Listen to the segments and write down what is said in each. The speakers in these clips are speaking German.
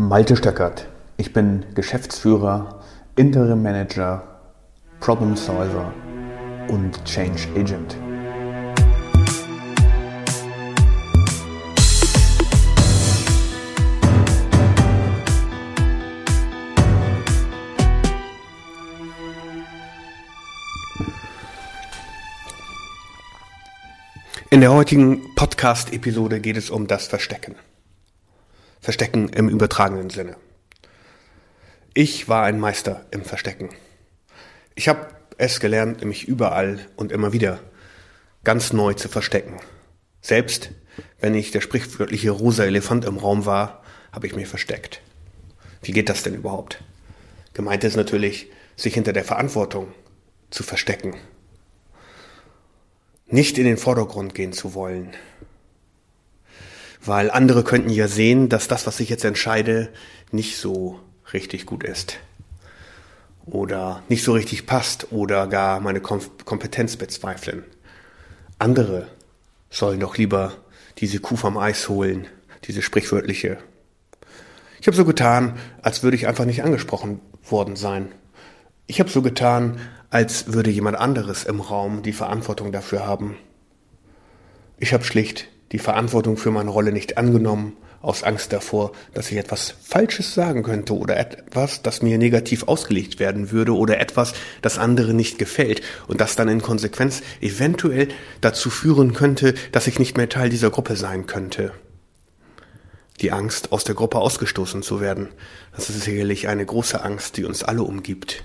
Malte Stöckert. Ich bin Geschäftsführer, Interim Manager, Problem Solver und Change Agent. In der heutigen Podcast-Episode geht es um das Verstecken. Verstecken im übertragenen Sinne. Ich war ein Meister im Verstecken. Ich habe es gelernt, mich überall und immer wieder ganz neu zu verstecken. Selbst wenn ich der sprichwörtliche rosa Elefant im Raum war, habe ich mich versteckt. Wie geht das denn überhaupt? Gemeint ist natürlich, sich hinter der Verantwortung zu verstecken nicht in den Vordergrund gehen zu wollen. Weil andere könnten ja sehen, dass das, was ich jetzt entscheide, nicht so richtig gut ist. Oder nicht so richtig passt oder gar meine Kompetenz bezweifeln. Andere sollen doch lieber diese Kuh vom Eis holen, diese sprichwörtliche. Ich habe so getan, als würde ich einfach nicht angesprochen worden sein. Ich habe so getan, als würde jemand anderes im Raum die Verantwortung dafür haben. Ich habe schlicht die Verantwortung für meine Rolle nicht angenommen, aus Angst davor, dass ich etwas Falsches sagen könnte oder etwas, das mir negativ ausgelegt werden würde oder etwas, das anderen nicht gefällt und das dann in Konsequenz eventuell dazu führen könnte, dass ich nicht mehr Teil dieser Gruppe sein könnte. Die Angst, aus der Gruppe ausgestoßen zu werden, das ist sicherlich eine große Angst, die uns alle umgibt.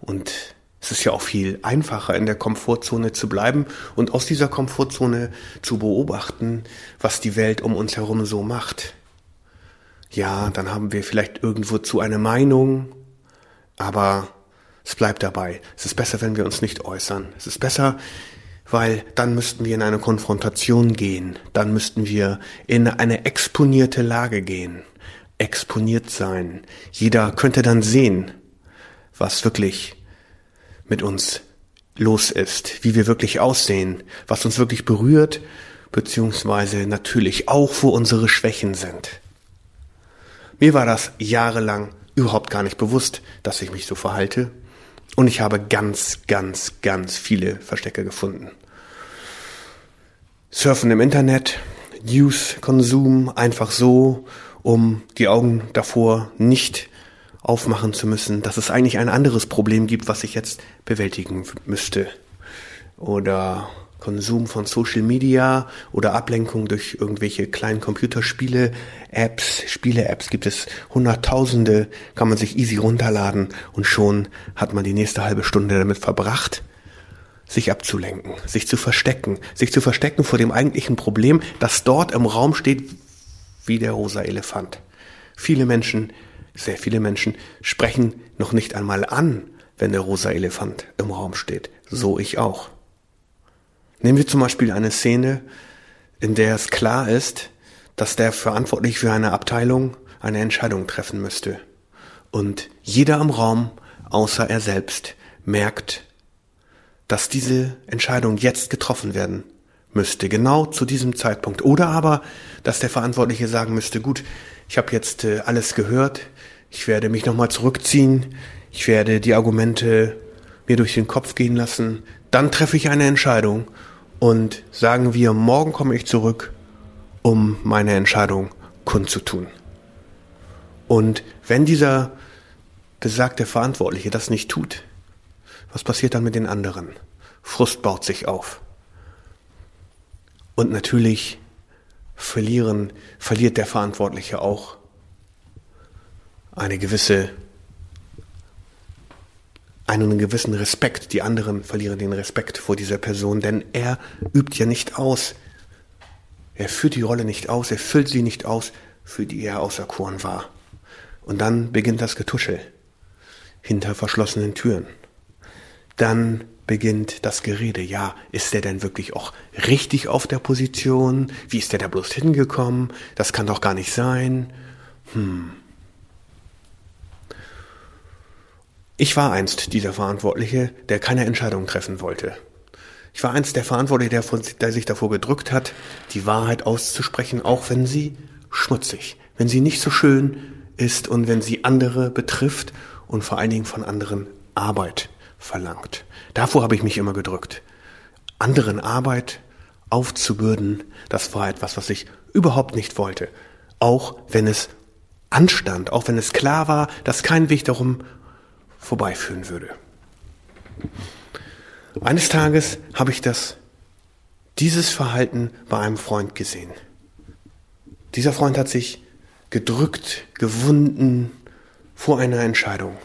Und es ist ja auch viel einfacher, in der Komfortzone zu bleiben und aus dieser Komfortzone zu beobachten, was die Welt um uns herum so macht. Ja, dann haben wir vielleicht irgendwo zu eine Meinung, aber es bleibt dabei. Es ist besser, wenn wir uns nicht äußern. Es ist besser, weil dann müssten wir in eine Konfrontation gehen. Dann müssten wir in eine exponierte Lage gehen. Exponiert sein. Jeder könnte dann sehen, was wirklich mit uns los ist, wie wir wirklich aussehen, was uns wirklich berührt, beziehungsweise natürlich auch, wo unsere Schwächen sind. Mir war das jahrelang überhaupt gar nicht bewusst, dass ich mich so verhalte. Und ich habe ganz, ganz, ganz viele Verstecke gefunden. Surfen im Internet, News-Konsum, einfach so, um die Augen davor nicht aufmachen zu müssen, dass es eigentlich ein anderes Problem gibt, was ich jetzt bewältigen müsste. Oder Konsum von Social Media oder Ablenkung durch irgendwelche kleinen Computerspiele, Apps, Spiele-Apps gibt es hunderttausende, kann man sich easy runterladen und schon hat man die nächste halbe Stunde damit verbracht, sich abzulenken, sich zu verstecken, sich zu verstecken vor dem eigentlichen Problem, das dort im Raum steht wie der rosa Elefant. Viele Menschen sehr viele Menschen sprechen noch nicht einmal an, wenn der rosa Elefant im Raum steht. So ich auch. Nehmen wir zum Beispiel eine Szene, in der es klar ist, dass der verantwortlich für eine Abteilung eine Entscheidung treffen müsste. Und jeder im Raum, außer er selbst, merkt, dass diese Entscheidung jetzt getroffen werden müsste, genau zu diesem Zeitpunkt. Oder aber, dass der Verantwortliche sagen müsste, gut, ich habe jetzt äh, alles gehört, ich werde mich nochmal zurückziehen, ich werde die Argumente mir durch den Kopf gehen lassen, dann treffe ich eine Entscheidung und sagen wir, morgen komme ich zurück, um meine Entscheidung kundzutun. Und wenn dieser besagte Verantwortliche das nicht tut, was passiert dann mit den anderen? Frust baut sich auf. Und natürlich verlieren, verliert der Verantwortliche auch eine gewisse, einen gewissen Respekt. Die anderen verlieren den Respekt vor dieser Person, denn er übt ja nicht aus. Er führt die Rolle nicht aus, er füllt sie nicht aus, für die er auserkoren war. Und dann beginnt das Getuschel hinter verschlossenen Türen. Dann beginnt das Gerede. Ja, ist der denn wirklich auch richtig auf der Position? Wie ist der da bloß hingekommen? Das kann doch gar nicht sein. Hm. Ich war einst dieser Verantwortliche, der keine Entscheidung treffen wollte. Ich war einst der Verantwortliche, der, von, der sich davor gedrückt hat, die Wahrheit auszusprechen, auch wenn sie schmutzig, wenn sie nicht so schön ist und wenn sie andere betrifft und vor allen Dingen von anderen Arbeit verlangt. Davor habe ich mich immer gedrückt. Anderen Arbeit aufzubürden, das war etwas, was ich überhaupt nicht wollte. Auch wenn es anstand, auch wenn es klar war, dass kein Weg darum vorbeiführen würde. Eines Tages habe ich das, dieses Verhalten bei einem Freund gesehen. Dieser Freund hat sich gedrückt, gewunden vor einer Entscheidung.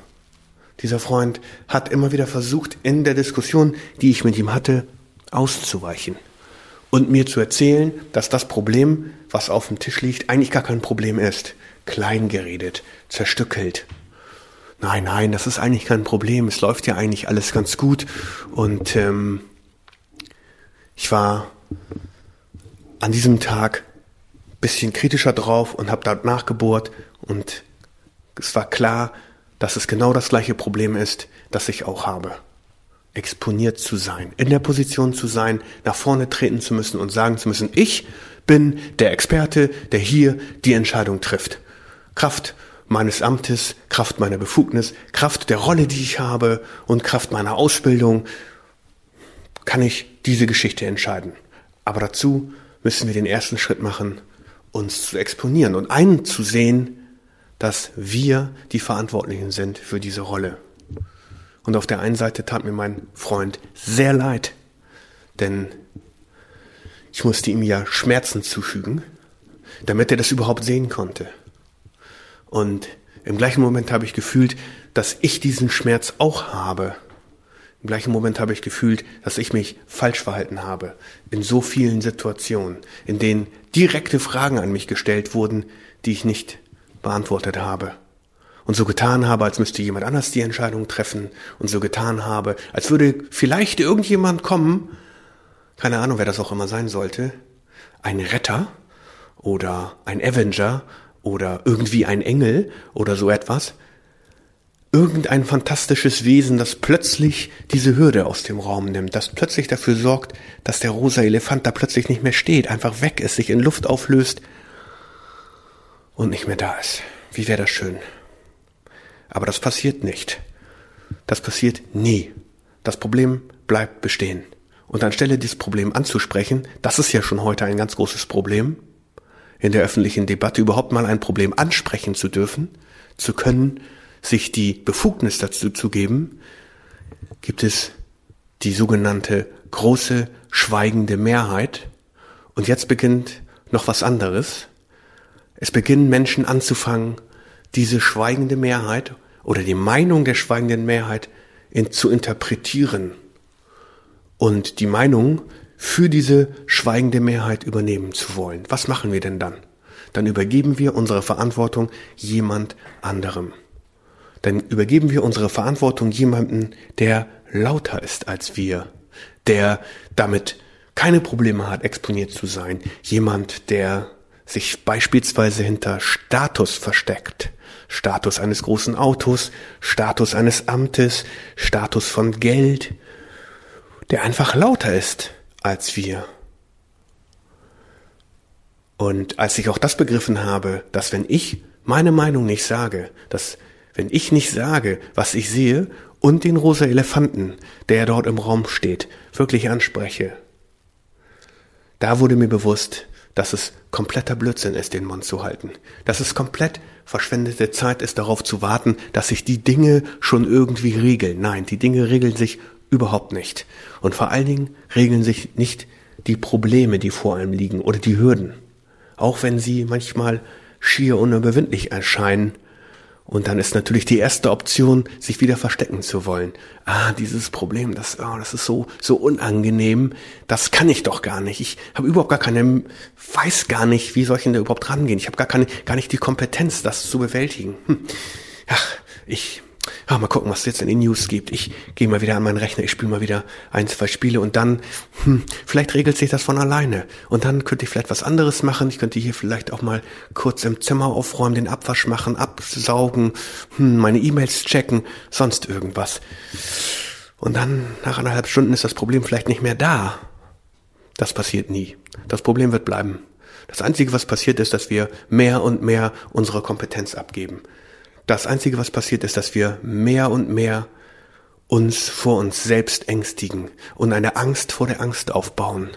Dieser Freund hat immer wieder versucht, in der Diskussion, die ich mit ihm hatte, auszuweichen und mir zu erzählen, dass das Problem, was auf dem Tisch liegt, eigentlich gar kein Problem ist. Klein geredet, zerstückelt. Nein, nein, das ist eigentlich kein Problem. Es läuft ja eigentlich alles ganz gut. Und ähm, ich war an diesem Tag bisschen kritischer drauf und habe da nachgebohrt und es war klar, dass es genau das gleiche Problem ist, das ich auch habe exponiert zu sein, in der Position zu sein, nach vorne treten zu müssen und sagen zu müssen, ich bin der Experte, der hier die Entscheidung trifft. Kraft meines Amtes, Kraft meiner Befugnis, Kraft der Rolle, die ich habe und Kraft meiner Ausbildung kann ich diese Geschichte entscheiden. Aber dazu müssen wir den ersten Schritt machen, uns zu exponieren und einzusehen, dass wir die Verantwortlichen sind für diese Rolle. Und auf der einen Seite tat mir mein Freund sehr leid, denn ich musste ihm ja Schmerzen zufügen, damit er das überhaupt sehen konnte. Und im gleichen Moment habe ich gefühlt, dass ich diesen Schmerz auch habe. Im gleichen Moment habe ich gefühlt, dass ich mich falsch verhalten habe in so vielen Situationen, in denen direkte Fragen an mich gestellt wurden, die ich nicht beantwortet habe und so getan habe, als müsste jemand anders die Entscheidung treffen und so getan habe, als würde vielleicht irgendjemand kommen, keine Ahnung, wer das auch immer sein sollte, ein Retter oder ein Avenger oder irgendwie ein Engel oder so etwas, irgendein fantastisches Wesen, das plötzlich diese Hürde aus dem Raum nimmt, das plötzlich dafür sorgt, dass der rosa Elefant da plötzlich nicht mehr steht, einfach weg ist, sich in Luft auflöst und nicht mehr da ist. Wie wäre das schön? Aber das passiert nicht. Das passiert nie. Das Problem bleibt bestehen. Und anstelle dieses Problem anzusprechen, das ist ja schon heute ein ganz großes Problem, in der öffentlichen Debatte überhaupt mal ein Problem ansprechen zu dürfen, zu können, sich die Befugnis dazu zu geben, gibt es die sogenannte große schweigende Mehrheit. Und jetzt beginnt noch was anderes. Es beginnen Menschen anzufangen, diese schweigende Mehrheit oder die Meinung der schweigenden Mehrheit in, zu interpretieren und die Meinung für diese schweigende Mehrheit übernehmen zu wollen. Was machen wir denn dann? Dann übergeben wir unsere Verantwortung jemand anderem. Dann übergeben wir unsere Verantwortung jemandem, der lauter ist als wir, der damit keine Probleme hat, exponiert zu sein, jemand, der sich beispielsweise hinter Status versteckt, Status eines großen Autos, Status eines Amtes, Status von Geld, der einfach lauter ist als wir. Und als ich auch das begriffen habe, dass wenn ich meine Meinung nicht sage, dass wenn ich nicht sage, was ich sehe und den rosa Elefanten, der dort im Raum steht, wirklich anspreche, da wurde mir bewusst, dass es kompletter Blödsinn ist, den Mund zu halten. Dass es komplett verschwendete Zeit ist, darauf zu warten, dass sich die Dinge schon irgendwie regeln. Nein, die Dinge regeln sich überhaupt nicht. Und vor allen Dingen regeln sich nicht die Probleme, die vor einem liegen oder die Hürden. Auch wenn sie manchmal schier unüberwindlich erscheinen und dann ist natürlich die erste Option, sich wieder verstecken zu wollen. Ah, dieses Problem, das, oh, das ist so, so unangenehm. Das kann ich doch gar nicht. Ich habe überhaupt gar keine, weiß gar nicht, wie soll ich denn da überhaupt rangehen. Ich habe gar keine, gar nicht die Kompetenz, das zu bewältigen. Hm. Ach, ich ah, mal gucken, was es jetzt in den News gibt. Ich gehe mal wieder an meinen Rechner, ich spiele mal wieder ein, zwei Spiele und dann, hm, vielleicht regelt sich das von alleine. Und dann könnte ich vielleicht was anderes machen. Ich könnte hier vielleicht auch mal kurz im Zimmer aufräumen, den Abwasch machen, absaugen, hm, meine E-Mails checken, sonst irgendwas. Und dann, nach anderthalb Stunden, ist das Problem vielleicht nicht mehr da. Das passiert nie. Das Problem wird bleiben. Das Einzige, was passiert ist, dass wir mehr und mehr unsere Kompetenz abgeben. Das Einzige, was passiert ist, dass wir mehr und mehr uns vor uns selbst ängstigen und eine Angst vor der Angst aufbauen.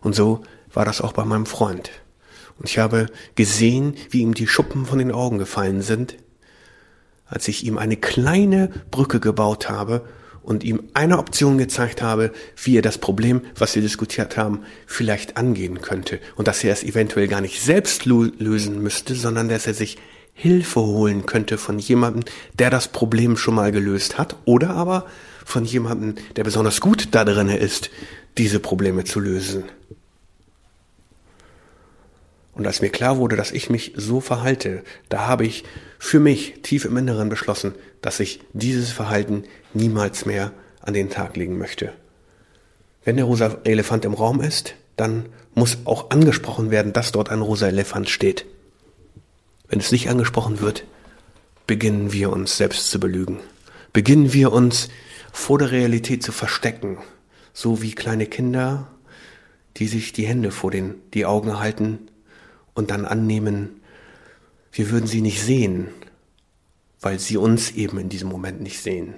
Und so war das auch bei meinem Freund. Und ich habe gesehen, wie ihm die Schuppen von den Augen gefallen sind, als ich ihm eine kleine Brücke gebaut habe und ihm eine Option gezeigt habe, wie er das Problem, was wir diskutiert haben, vielleicht angehen könnte. Und dass er es eventuell gar nicht selbst lösen müsste, sondern dass er sich Hilfe holen könnte von jemandem, der das Problem schon mal gelöst hat oder aber von jemandem, der besonders gut da drin ist, diese Probleme zu lösen. Und als mir klar wurde, dass ich mich so verhalte, da habe ich für mich tief im Inneren beschlossen, dass ich dieses Verhalten niemals mehr an den Tag legen möchte. Wenn der rosa Elefant im Raum ist, dann muss auch angesprochen werden, dass dort ein rosa Elefant steht. Wenn es nicht angesprochen wird, beginnen wir uns selbst zu belügen. Beginnen wir uns vor der Realität zu verstecken, so wie kleine Kinder, die sich die Hände vor den, die Augen halten und dann annehmen, wir würden sie nicht sehen, weil sie uns eben in diesem Moment nicht sehen.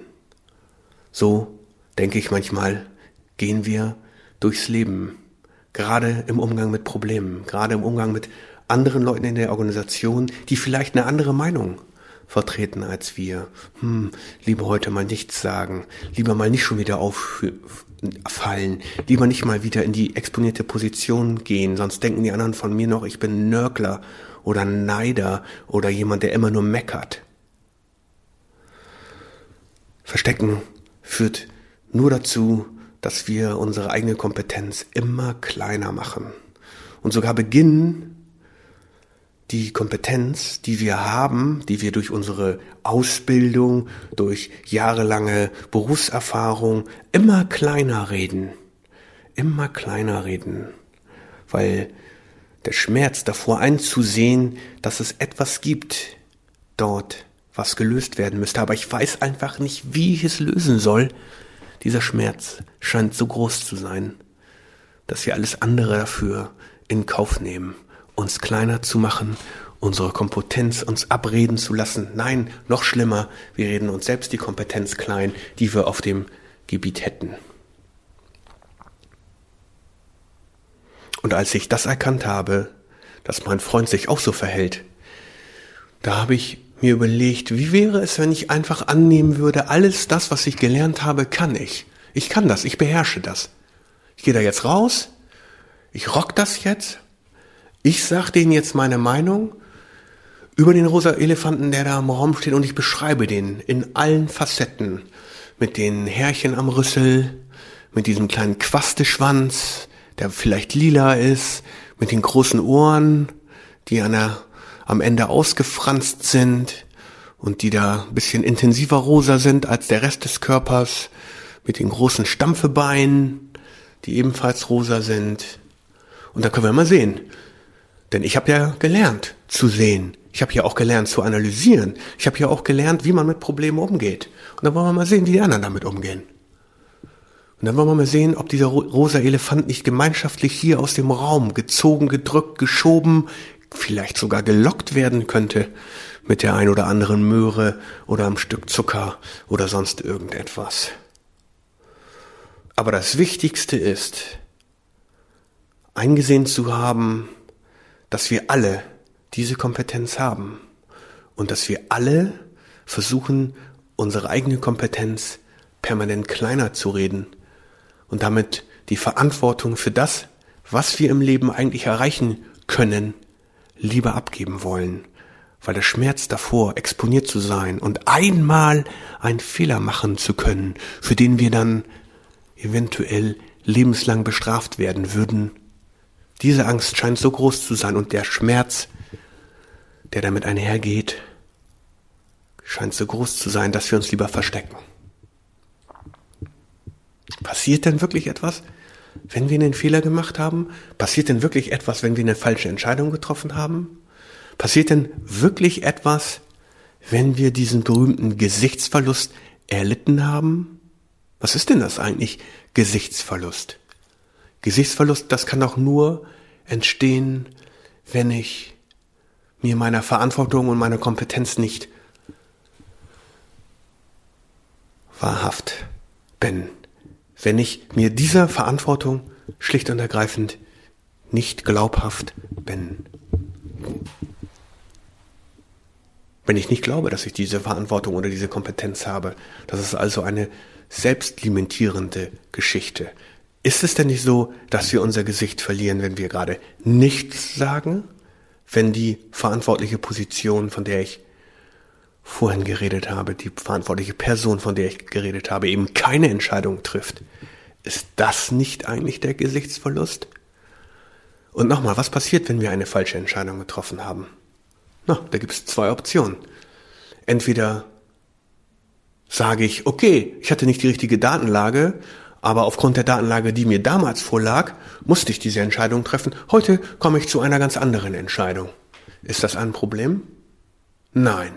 So, denke ich manchmal, gehen wir durchs Leben, gerade im Umgang mit Problemen, gerade im Umgang mit anderen Leuten in der Organisation, die vielleicht eine andere Meinung vertreten als wir. Hm, lieber heute mal nichts sagen, lieber mal nicht schon wieder auffallen, lieber nicht mal wieder in die exponierte Position gehen, sonst denken die anderen von mir noch, ich bin Nörgler oder Neider oder jemand, der immer nur meckert. Verstecken führt nur dazu, dass wir unsere eigene Kompetenz immer kleiner machen und sogar beginnen, die Kompetenz, die wir haben, die wir durch unsere Ausbildung, durch jahrelange Berufserfahrung immer kleiner reden. Immer kleiner reden. Weil der Schmerz davor einzusehen, dass es etwas gibt dort, was gelöst werden müsste. Aber ich weiß einfach nicht, wie ich es lösen soll. Dieser Schmerz scheint so groß zu sein, dass wir alles andere dafür in Kauf nehmen uns kleiner zu machen, unsere Kompetenz uns abreden zu lassen. Nein, noch schlimmer, wir reden uns selbst die Kompetenz klein, die wir auf dem Gebiet hätten. Und als ich das erkannt habe, dass mein Freund sich auch so verhält, da habe ich mir überlegt, wie wäre es, wenn ich einfach annehmen würde, alles das, was ich gelernt habe, kann ich. Ich kann das, ich beherrsche das. Ich gehe da jetzt raus, ich rock das jetzt ich sag denen jetzt meine Meinung über den rosa Elefanten, der da im Raum steht und ich beschreibe den in allen Facetten. Mit den Härchen am Rüssel, mit diesem kleinen Quasteschwanz, der vielleicht lila ist, mit den großen Ohren, die an der, am Ende ausgefranst sind und die da ein bisschen intensiver rosa sind als der Rest des Körpers, mit den großen Stampfebeinen, die ebenfalls rosa sind. Und da können wir mal sehen, denn ich habe ja gelernt zu sehen. Ich habe ja auch gelernt zu analysieren. Ich habe ja auch gelernt, wie man mit Problemen umgeht. Und dann wollen wir mal sehen, wie die anderen damit umgehen. Und dann wollen wir mal sehen, ob dieser rosa Elefant nicht gemeinschaftlich hier aus dem Raum gezogen, gedrückt, geschoben, vielleicht sogar gelockt werden könnte mit der ein oder anderen Möhre oder einem Stück Zucker oder sonst irgendetwas. Aber das Wichtigste ist, eingesehen zu haben, dass wir alle diese Kompetenz haben und dass wir alle versuchen, unsere eigene Kompetenz permanent kleiner zu reden und damit die Verantwortung für das, was wir im Leben eigentlich erreichen können, lieber abgeben wollen, weil der Schmerz davor, exponiert zu sein und einmal einen Fehler machen zu können, für den wir dann eventuell lebenslang bestraft werden würden, diese Angst scheint so groß zu sein und der Schmerz, der damit einhergeht, scheint so groß zu sein, dass wir uns lieber verstecken. Passiert denn wirklich etwas, wenn wir einen Fehler gemacht haben? Passiert denn wirklich etwas, wenn wir eine falsche Entscheidung getroffen haben? Passiert denn wirklich etwas, wenn wir diesen berühmten Gesichtsverlust erlitten haben? Was ist denn das eigentlich, Gesichtsverlust? Gesichtsverlust, das kann auch nur entstehen, wenn ich mir meiner Verantwortung und meiner Kompetenz nicht wahrhaft bin. Wenn ich mir dieser Verantwortung schlicht und ergreifend nicht glaubhaft bin. Wenn ich nicht glaube, dass ich diese Verantwortung oder diese Kompetenz habe, das ist also eine selbstlimitierende Geschichte. Ist es denn nicht so, dass wir unser Gesicht verlieren, wenn wir gerade nichts sagen? Wenn die verantwortliche Position, von der ich vorhin geredet habe, die verantwortliche Person, von der ich geredet habe, eben keine Entscheidung trifft? Ist das nicht eigentlich der Gesichtsverlust? Und nochmal, was passiert, wenn wir eine falsche Entscheidung getroffen haben? Na, da gibt es zwei Optionen. Entweder sage ich, okay, ich hatte nicht die richtige Datenlage, aber aufgrund der Datenlage, die mir damals vorlag, musste ich diese Entscheidung treffen. Heute komme ich zu einer ganz anderen Entscheidung. Ist das ein Problem? Nein.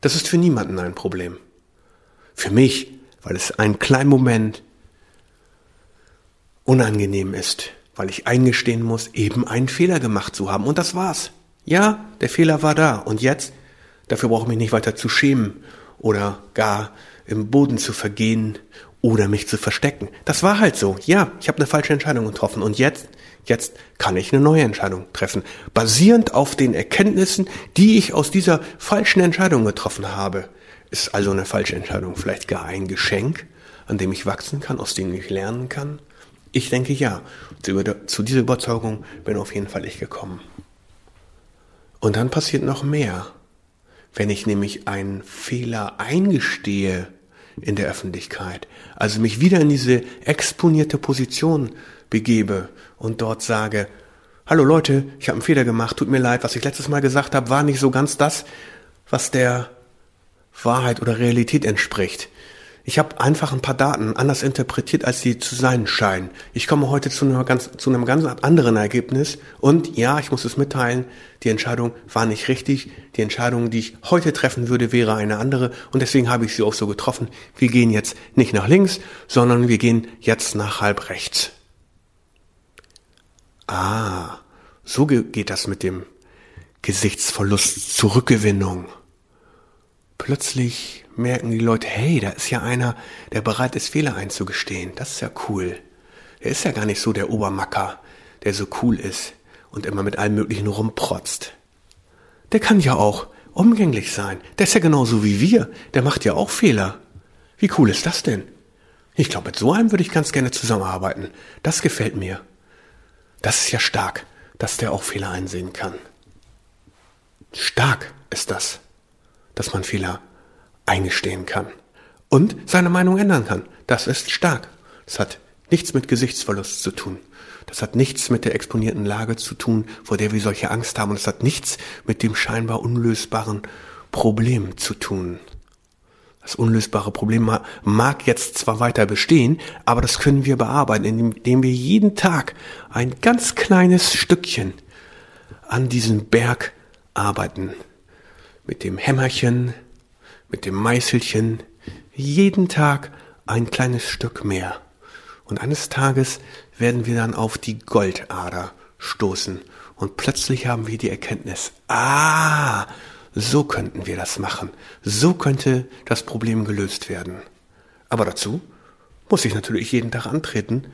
Das ist für niemanden ein Problem. Für mich, weil es einen kleinen Moment unangenehm ist weil ich eingestehen muss, eben einen Fehler gemacht zu haben. Und das war's. Ja, der Fehler war da. Und jetzt? Dafür brauche ich mich nicht weiter zu schämen oder gar im Boden zu vergehen oder mich zu verstecken. Das war halt so. Ja, ich habe eine falsche Entscheidung getroffen. Und jetzt? Jetzt kann ich eine neue Entscheidung treffen. Basierend auf den Erkenntnissen, die ich aus dieser falschen Entscheidung getroffen habe. Ist also eine falsche Entscheidung vielleicht gar ein Geschenk, an dem ich wachsen kann, aus dem ich lernen kann? Ich denke ja. Zu dieser Überzeugung bin auf jeden Fall ich gekommen. Und dann passiert noch mehr. Wenn ich nämlich einen Fehler eingestehe in der Öffentlichkeit, also mich wieder in diese exponierte Position begebe und dort sage, hallo Leute, ich habe einen Fehler gemacht, tut mir leid, was ich letztes Mal gesagt habe, war nicht so ganz das, was der Wahrheit oder Realität entspricht. Ich habe einfach ein paar Daten anders interpretiert, als sie zu sein scheinen. Ich komme heute zu, ganz, zu einem ganz anderen Ergebnis und ja, ich muss es mitteilen, die Entscheidung war nicht richtig. Die Entscheidung, die ich heute treffen würde, wäre eine andere und deswegen habe ich sie auch so getroffen. Wir gehen jetzt nicht nach links, sondern wir gehen jetzt nach halb rechts. Ah, so geht das mit dem Gesichtsverlust Zurückgewinnung. Plötzlich merken die Leute, hey, da ist ja einer, der bereit ist, Fehler einzugestehen. Das ist ja cool. Der ist ja gar nicht so der Obermacker, der so cool ist und immer mit allem Möglichen rumprotzt. Der kann ja auch umgänglich sein. Der ist ja genauso wie wir. Der macht ja auch Fehler. Wie cool ist das denn? Ich glaube, mit so einem würde ich ganz gerne zusammenarbeiten. Das gefällt mir. Das ist ja stark, dass der auch Fehler einsehen kann. Stark ist das, dass man Fehler eingestehen kann und seine Meinung ändern kann. Das ist stark. Das hat nichts mit Gesichtsverlust zu tun. Das hat nichts mit der exponierten Lage zu tun, vor der wir solche Angst haben. Und es hat nichts mit dem scheinbar unlösbaren Problem zu tun. Das unlösbare Problem mag jetzt zwar weiter bestehen, aber das können wir bearbeiten, indem wir jeden Tag ein ganz kleines Stückchen an diesem Berg arbeiten. Mit dem Hämmerchen, mit dem Meißelchen jeden Tag ein kleines Stück mehr. Und eines Tages werden wir dann auf die Goldader stoßen. Und plötzlich haben wir die Erkenntnis, ah, so könnten wir das machen. So könnte das Problem gelöst werden. Aber dazu muss ich natürlich jeden Tag antreten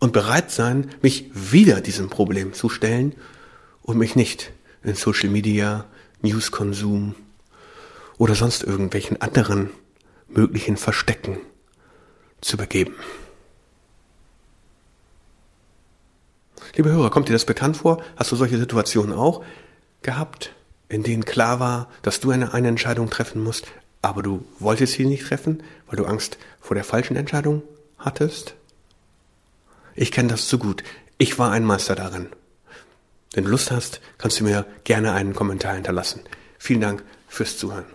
und bereit sein, mich wieder diesem Problem zu stellen und mich nicht in Social Media, Newskonsum, oder sonst irgendwelchen anderen möglichen Verstecken zu begeben. Liebe Hörer, kommt dir das bekannt vor? Hast du solche Situationen auch gehabt, in denen klar war, dass du eine, eine Entscheidung treffen musst, aber du wolltest sie nicht treffen, weil du Angst vor der falschen Entscheidung hattest? Ich kenne das zu gut. Ich war ein Meister darin. Wenn du Lust hast, kannst du mir gerne einen Kommentar hinterlassen. Vielen Dank fürs Zuhören.